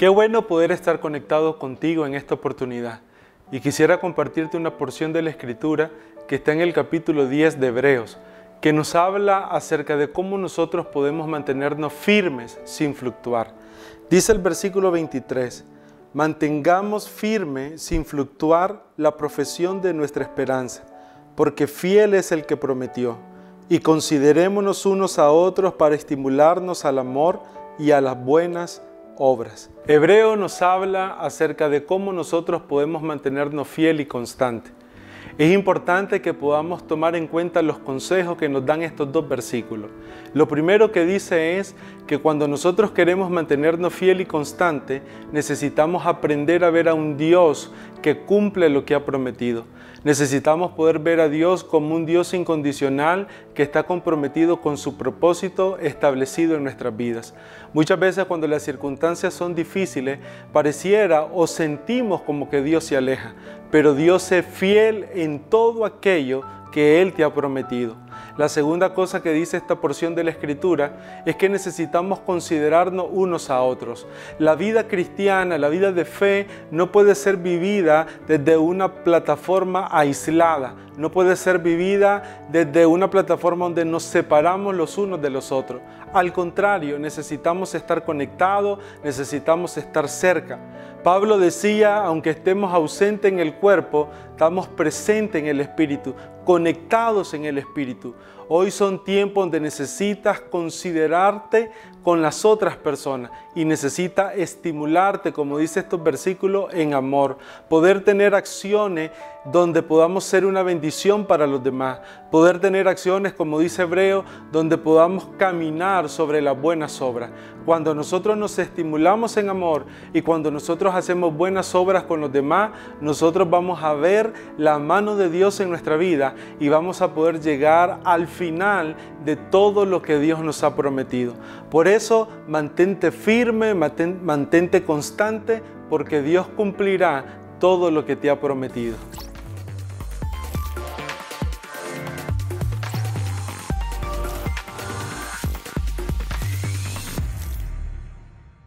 Qué bueno poder estar conectado contigo en esta oportunidad. Y quisiera compartirte una porción de la Escritura que está en el capítulo 10 de Hebreos, que nos habla acerca de cómo nosotros podemos mantenernos firmes sin fluctuar. Dice el versículo 23, mantengamos firme sin fluctuar la profesión de nuestra esperanza, porque fiel es el que prometió, y considerémonos unos a otros para estimularnos al amor y a las buenas obras. Hebreo nos habla acerca de cómo nosotros podemos mantenernos fiel y constante. Es importante que podamos tomar en cuenta los consejos que nos dan estos dos versículos. Lo primero que dice es que cuando nosotros queremos mantenernos fiel y constante, necesitamos aprender a ver a un Dios que cumple lo que ha prometido. Necesitamos poder ver a Dios como un Dios incondicional que está comprometido con su propósito establecido en nuestras vidas. Muchas veces cuando las circunstancias son difíciles, pareciera o sentimos como que Dios se aleja, pero Dios es fiel en todo aquello que Él te ha prometido. La segunda cosa que dice esta porción de la Escritura es que necesitamos considerarnos unos a otros. La vida cristiana, la vida de fe, no puede ser vivida desde una plataforma aislada, no puede ser vivida desde una plataforma donde nos separamos los unos de los otros. Al contrario, necesitamos estar conectados, necesitamos estar cerca. Pablo decía, aunque estemos ausentes en el cuerpo, estamos presentes en el Espíritu, conectados en el Espíritu. Hoy son tiempos donde necesitas considerarte con las otras personas y necesita estimularte, como dice estos versículos, en amor. Poder tener acciones donde podamos ser una bendición para los demás. Poder tener acciones, como dice Hebreo, donde podamos caminar sobre las buenas obras. Cuando nosotros nos estimulamos en amor y cuando nosotros hacemos buenas obras con los demás, nosotros vamos a ver la mano de Dios en nuestra vida y vamos a poder llegar al final de todo lo que Dios nos ha prometido. Por eso, mantente firme, mantente constante, porque Dios cumplirá todo lo que te ha prometido.